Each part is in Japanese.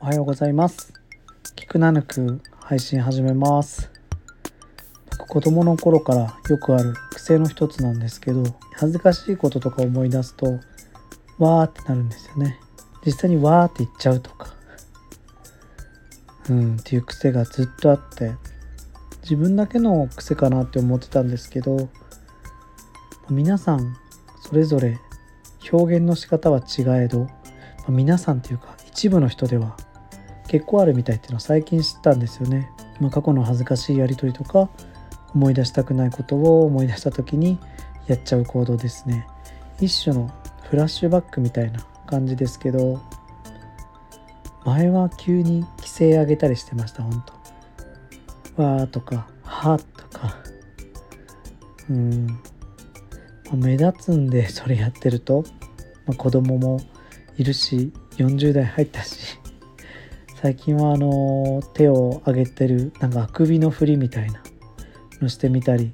おはようございます。聞くなぬく配信始めます。僕子供の頃からよくある癖の一つなんですけど恥ずかしいこととか思い出すとわーってなるんですよね。実際にわーって言っちゃうとか。うんっていう癖がずっとあって自分だけの癖かなって思ってたんですけど皆さんそれぞれ表現の仕方は違えど皆さんっていうか一部の人では結構あるみたいっていうのを最近知ったんですよね。まあ、過去の恥ずかしいやり取りとか思い出したくないことを思い出した時にやっちゃう行動ですね。一種のフラッシュバックみたいな感じですけど前は急に規制上げたりしてました本当わーとかはとかうんま目立つんでそれやってると、まあ、子供もいるし40代入ったし最近はあの手を上げてるなんかあくびの振りみたいなのしてみたり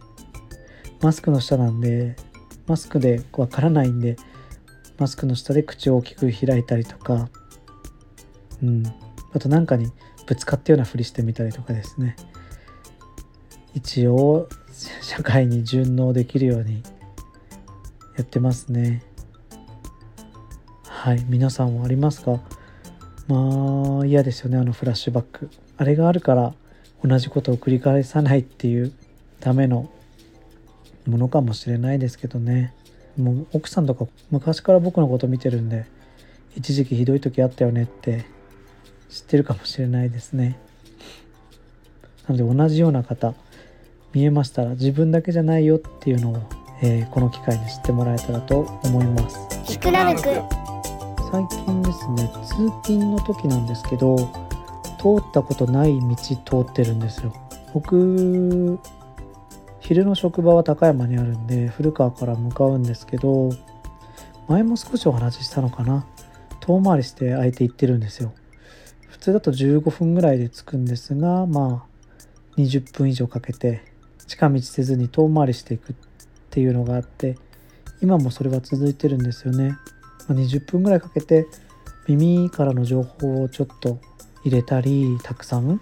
マスクの下なんでマスクでわからないんでマスクの下で口を大きく開いたりとかうん。あとなんかにぶつかったようなふりしてみたりとかですね。一応社会に順応できるようにやってますね。はい皆さんはありますか？まあ嫌ですよねあのフラッシュバック。あれがあるから同じことを繰り返さないっていうためのものかもしれないですけどね。もう奥さんとか昔から僕のこと見てるんで一時期ひどい時あったよねって知ってるかもしれないですね。なので同じような方見えましたら自分だけじゃないよっていうのを、えー、この機会に知ってもらえたらと思います。最近ですね通勤の時なんですけど通ったことない道通ってるんですよ。僕昼の職場は高山にあるんで古川から向かうんですけど前も少しお話ししたのかな。遠回りして相手行ってるんですよ。普通だと15分ぐらいで着くんですがまあ20分以上かけて近道せずに遠回りしていくっていうのがあって今もそれは続いてるんですよね。20分ぐらいかけて耳からの情報をちょっと入れたりたくさん。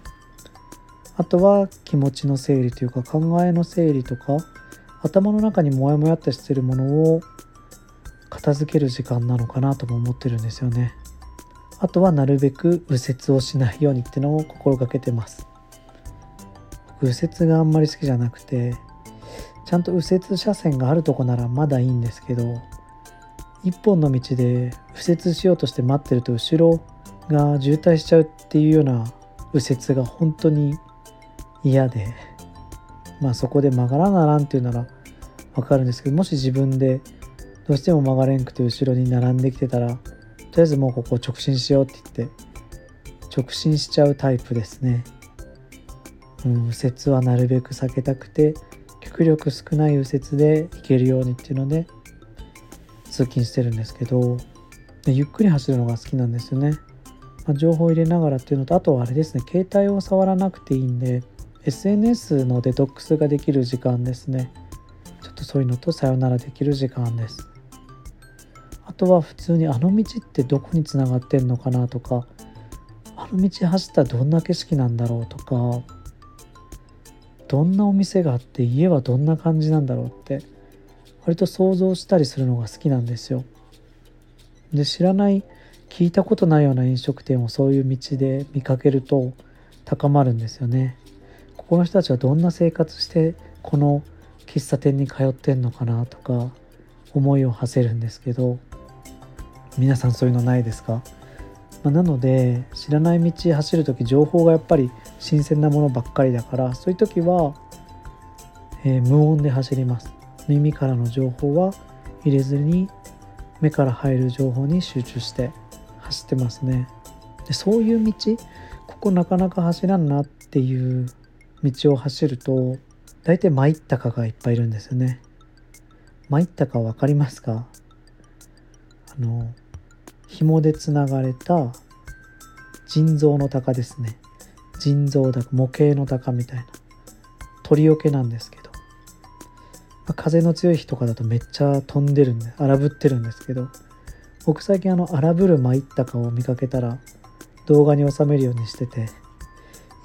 あとは気持ちの整理というか考えの整理とか頭の中にモヤモヤっとしてるものを片付ける時間なのかなとも思ってるんですよね。あとはなるべく右折をしないようにってのを心がけてます。右折があんまり好きじゃなくてちゃんと右折車線があるとこならまだいいんですけど一本の道で右折しようとして待ってると後ろが渋滞しちゃうっていうような右折が本当に嫌でまあそこで曲がらならんっていうなら分かるんですけどもし自分でどうしても曲がれんくて後ろに並んできてたらとりあえずもうここ直進しようって言って直進しちゃうタイプですね、うん、右折はなるべく避けたくて極力少ない右折で行けるようにっていうので通勤してるんですけどゆっくり走るのが好きなんですよね、まあ、情報を入れながらっていうのとあとはあれですね携帯を触らなくていいんで SNS のデトックスができる時間ですね。ちょっとそういうのとさよならできる時間です。あとは普通にあの道ってどこにつながってんのかなとかあの道走ったらどんな景色なんだろうとかどんなお店があって家はどんな感じなんだろうって割と想像したりするのが好きなんですよ。で知らない聞いたことないような飲食店をそういう道で見かけると高まるんですよね。ここの人たちはどんな生活してこの喫茶店に通ってんのかなとか思いを馳せるんですけど皆さんそういうのないですか、まあ、なので知らない道走る時情報がやっぱり新鮮なものばっかりだからそういう時は、えー、無音で走ります耳からの情報は入れずに目から入る情報に集中して走ってますね。でそういう道ここなかなか走らんなっていう道を走ると大体参ったかがいっぱいいるんですよね。参ったか分かりますか？あの紐でつながれた腎臓の鷹ですね。腎臓だ模型の鷹みたいな。鳥よけなんですけど風の強い日とかだとめっちゃ飛んでるんで荒ぶってるんですけど僕最近あの荒ぶる参ったかを見かけたら動画に収めるようにしてて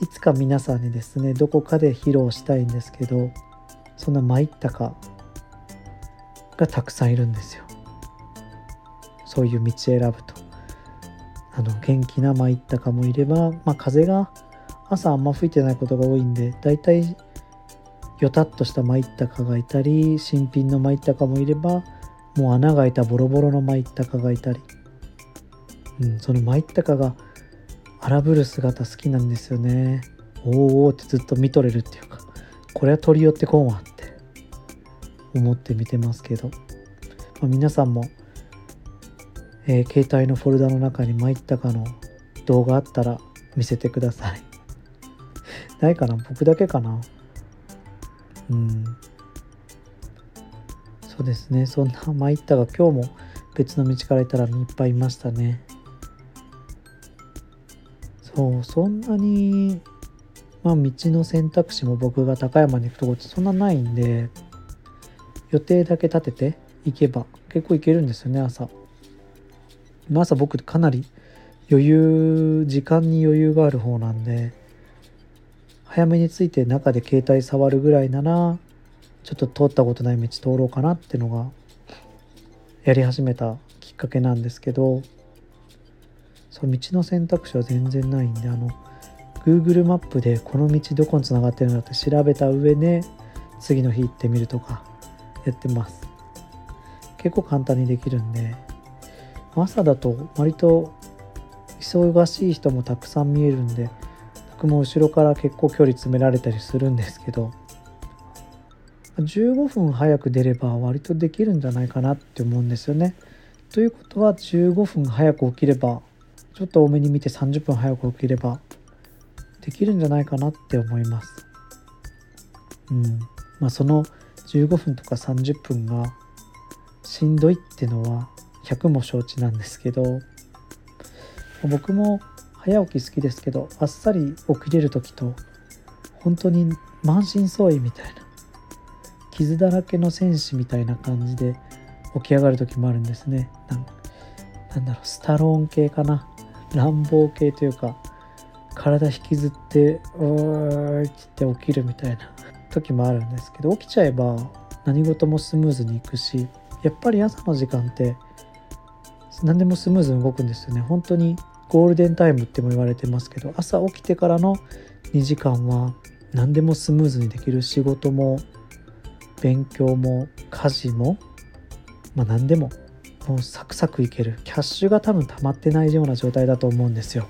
いつか皆さんにですねどこかで披露したいんですけどそんな参ったかがたくさんいるんですよ。そういう道選ぶと。あの元気な参ったかもいれば、まあ、風が朝あんま吹いてないことが多いんでだいたいよたっとした参ったかがいたり新品の参ったかもいればもう穴が開いたボロボロの参ったかがいたり、うん、その参ったかが荒ぶる姿好きなんですよね。おーおってずっと見とれるっていうかこれは取り寄ってこんわって思って見てますけど、まあ、皆さんも、えー、携帯のフォルダの中に参ったかの動画あったら見せてください。ないかな？僕だけかな？うん。そうですね。そんな参ったが今日も別の道からいたらいっぱいいましたね。そうそんなにまあ道の選択肢も僕が高山に行くとこってそんなないんで予定だけ立てて行けば結構行けるんですよね朝。朝僕かなり余裕時間に余裕がある方なんで。早めに着いて中で携帯触るぐらいならちょっと通ったことない道通ろうかなっていうのがやり始めたきっかけなんですけどそう道の選択肢は全然ないんであの Google マップでこの道どこにつながってるんだって調べた上で次の日行ってみるとかやってます。結構簡単にできるんで朝だと割と忙しい人もたくさん見えるんで僕も後ろから結構距離詰められたりするんですけど15分早く出れば割とできるんじゃないかなって思うんですよね。ということは15分早く起きればちょっと多めに見て30分早く起きればできるんじゃないかなって思います。うん。まあその15分とか30分がしんどいってのは100も承知なんですけど僕も早起き好きですけどあっさり起きれる時と本当に満身創痍みたいな傷だらけの戦士みたいな感じで起き上がる時もあるんですね。なんだろうスタローン系かな。乱暴系というか体引きずって「うーい」って起きるみたいな時もあるんですけど起きちゃえば何事もスムーズにいくしやっぱり朝の時間って何でもスムーズに動くんですよね。本当にゴールデンタイムっても言われてますけど朝起きてからの2時間は何でもスムーズにできる仕事も勉強も家事も、まあ、何でももうサクサクいけるキャッシュが多分溜まってないような状態だと思うんですよ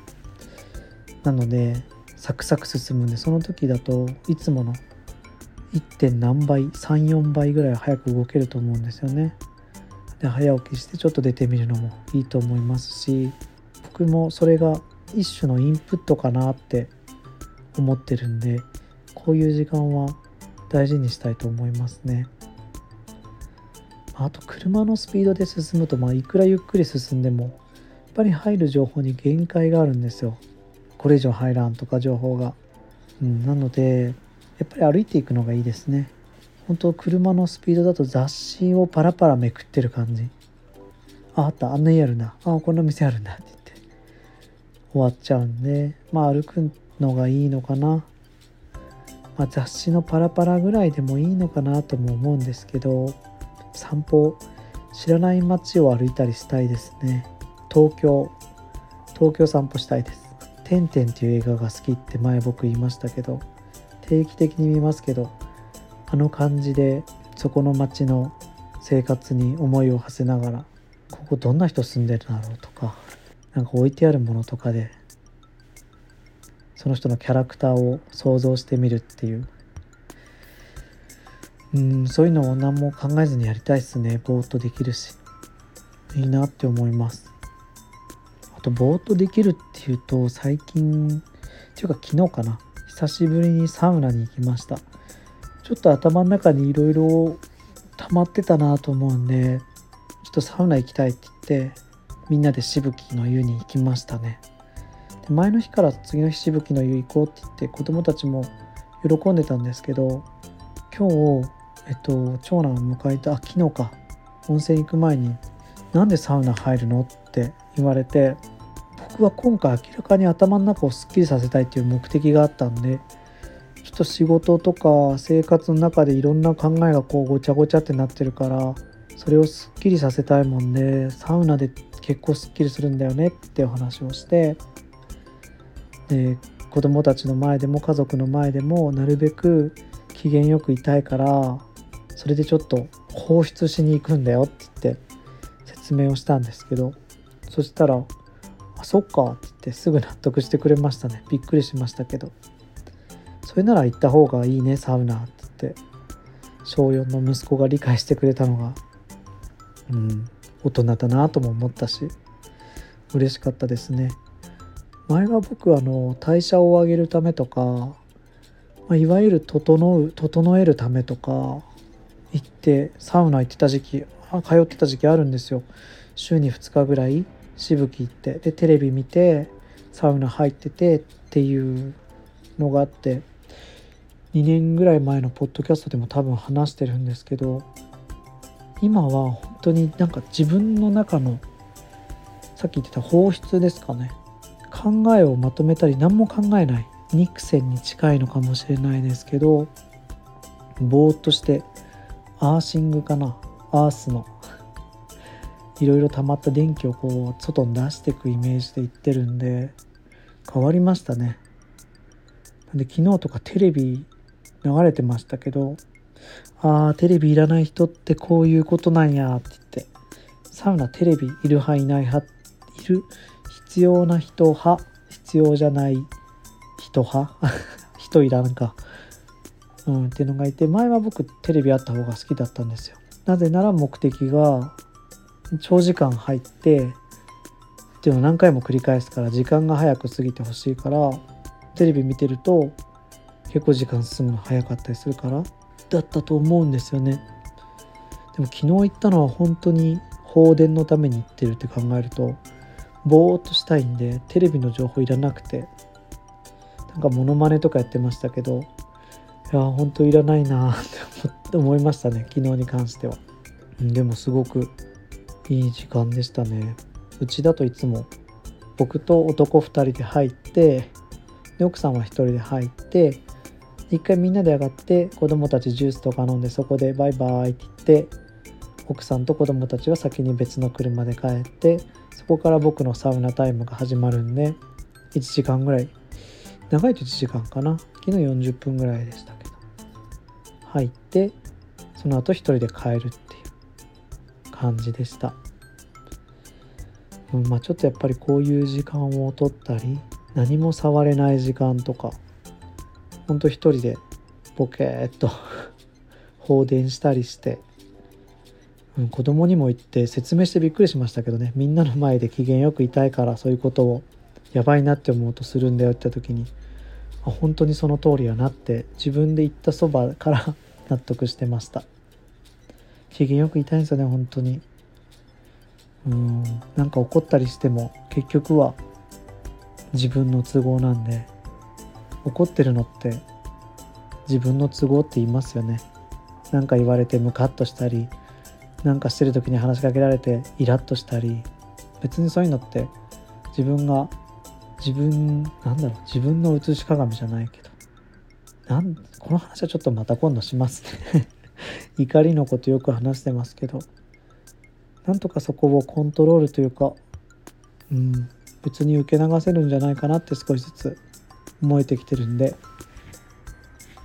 なのでサクサク進むんでその時だといつもの 1. 点何倍34倍ぐらい早く動けると思うんですよねで早起きしてちょっと出てみるのもいいと思いますし僕もそれが一種のインプットかなって思ってるんでこういう時間は大事にしたいと思いますね。あと車のスピードで進むと、まあ、いくらゆっくり進んでもやっぱり入る情報に限界があるんですよ。これ以上入らんとか情報が。うん、なのでやっぱり歩いていくのがいいですね。本当車のスピードだと雑誌をパラパラめくってる感じ。あ、あった、あんな家あるな。あ、こんな店あるんだって言って終わっちゃうんで、まあ歩くのがいいのかな。まあ、雑誌のパラパラぐらいでもいいのかなとも思うんですけど散歩知らない街を歩いたりしたいですね東京東京散歩したいです「てんてん」っていう映画が好きって前僕言いましたけど定期的に見ますけどあの感じでそこの街の生活に思いを馳せながらここどんな人住んでるだろうとか何か置いてあるものとかでその人のキャラクターを想像してみるっていう。うんそういうのを何も考えずにやりたいっすね。ぼーっとできるし。いいなって思います。あとぼーっとできるっていうと最近っていうか昨日かな。久しぶりにサウナに行きました。ちょっと頭の中にいろいろ溜まってたなと思うんでちょっとサウナ行きたいって言ってみんなでしぶきの湯に行きましたねで前の日から次の日しぶきの湯行こうって言って子供たちも喜んでたんですけど今日、えっと、長男を迎えたあ昨日か温泉行く前に「なんでサウナ入るの?」って言われて僕は今回明らかに頭の中をすっきりさせたいっていう目的があったんでちょっと仕事とか生活の中でいろんな考えがこうごちゃごちゃってなってるからそれをすっきりさせたいもんでサウナで結構すっきりするんだよねってお話をしてで子供たちの前でも家族の前でもなるべく機嫌よくいたいからそれでちょっと放出しに行くんだよって言って説明をしたんですけどそしたら「あそっか」って言ってすぐ納得してくれましたね。びっくりしましたけどそれなら行った方がいいねサウナって言って小4の息子が理解してくれたのがうん。大人だなとも思ったし嬉しかったですね。前は僕あの代謝を上げるためとか、まあ、いわゆる整う整えるためとか行ってサウナ行ってた時期通ってた時期あるんですよ。週に2日ぐらいしぶき行ってでテレビ見てサウナ入っててっていうのがあって2年ぐらい前のポッドキャストでも多分話してるんですけど今は本当になんか自分の中のさっき言ってた放出ですかね。考えをまとめたり何も考えない。ニクセンに近いのかもしれないですけどぼーっとしてアーシングかな。アースの。いろいろ溜まった電気をこう外に出していくイメージでいってるんで変わりましたね。で昨日とかテレビ流れてましたけどああテレビいらない人ってこういうことなんやって言って。サウナテレビいる派いない派。いる必要な人派。必要じゃない人派。人いらんか。うんっていうのがいて。前は僕テレビあった方が好きだったんですよ。なぜなら目的が長時間入ってっていうのを何回も繰り返すから時間が早く過ぎてほしいからテレビ見てると結構時間進むの早かったりするからだったと思うんですよね。でも昨日行ったのは本当に放電のために行ってるって考えるとぼーっとしたいんでテレビの情報いらなくてなんかモノマネとかやってましたけどいや本当いらないなって思いましたね昨日に関しては。でもすごくいい時間でしたね。うちだといつも僕と男2人で入ってで奥さんは1人で入って一回みんなで上がって子供たちジュースとか飲んでそこでバイバイって言って奥さんと子供たちは先に別の車で帰ってそこから僕のサウナタイムが始まるんで1時間ぐらい。長いと1時間かな。昨日40分ぐらいでしたけど。入ってその後1人で帰るっていう感じでした、うん、まあちょっとやっぱりこういう時間を取ったり何も触れない時間とかほんと一人でボケーっと放電したりして、うん、子供にも言って説明してびっくりしましたけどね。みんなの前で機嫌よくいたいからそういうことをやばいなって思うとするんだよって時に本当にその通りやなって自分で言ったそばから 納得してました。機嫌よくいたいんですよね本当に。うんなんか怒ったりしても結局は自分の都合なんで怒ってるのって自分の都合って言いますよね。何か言われてムカッとしたりなんかしてる時に話しかけられてイラッとしたり別にそういうのって自分が自分なんだろう自分の写し鏡じゃないけどなんこの話はちょっとまた今度しますね。怒りのことよく話してますけどなんとかそこをコントロールというかうん別に受け流せるんじゃないかなって少しずつ思えてきてるんで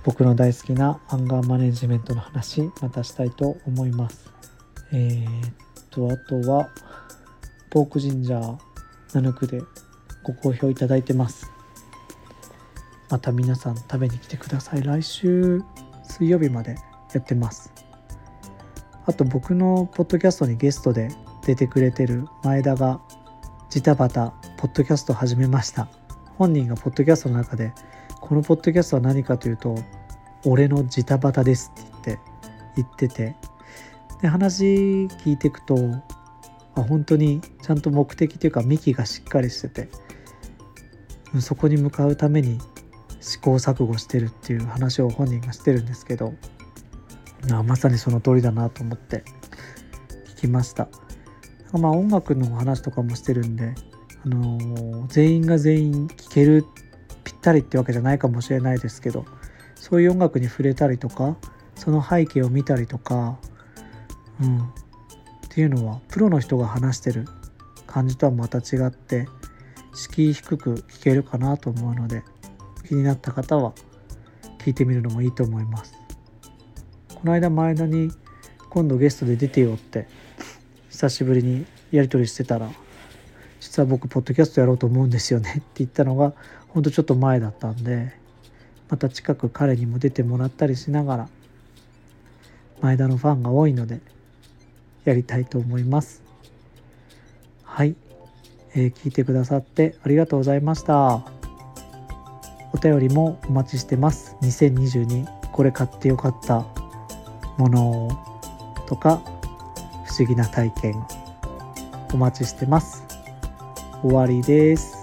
僕の大好きなアンガーマネジメントの話またしたいと思います。えー、っとあとはポークジンジャーナヌクでご好評いただいてます。また皆さん食べに来てください。来週水曜日までやってます。あと僕のポッドキャストにゲストで出てくれてる前田がジタバタポッドキャスト始めました。本人がポッドキャストの中でこのポッドキャストは何かというと俺のジタバタですって言って言っててで話聞いていくとあ本当にちゃんと目的というか幹がしっかりしててそこに向かうために試行錯誤してるっていう話を本人がしてるんですけどあまさにその通りだなと思って聞きました。まあ音楽の話とかもしてるんであの全員が全員聴けるぴったりってわけじゃないかもしれないですけどそういう音楽に触れたりとかその背景を見たりとか、うん、っていうのはプロの人が話してる感じとはまた違って敷居低く聴けるかなと思うので気になった方は聞いてみるのもいいと思います。この間前田に今度ゲストで出てよって久しぶりにやり取りしてたら実は僕ポッドキャストやろうと思うんですよねって言ったのがほんとちょっと前だったんでまた近く彼にも出てもらったりしながら前田のファンが多いのでやりたいと思います。はい、えー、聞いてくださってありがとうございました。お便りもお待ちしてます。2022これ買ってよかったものとか不思議な体験お待ちしてます。終わりです。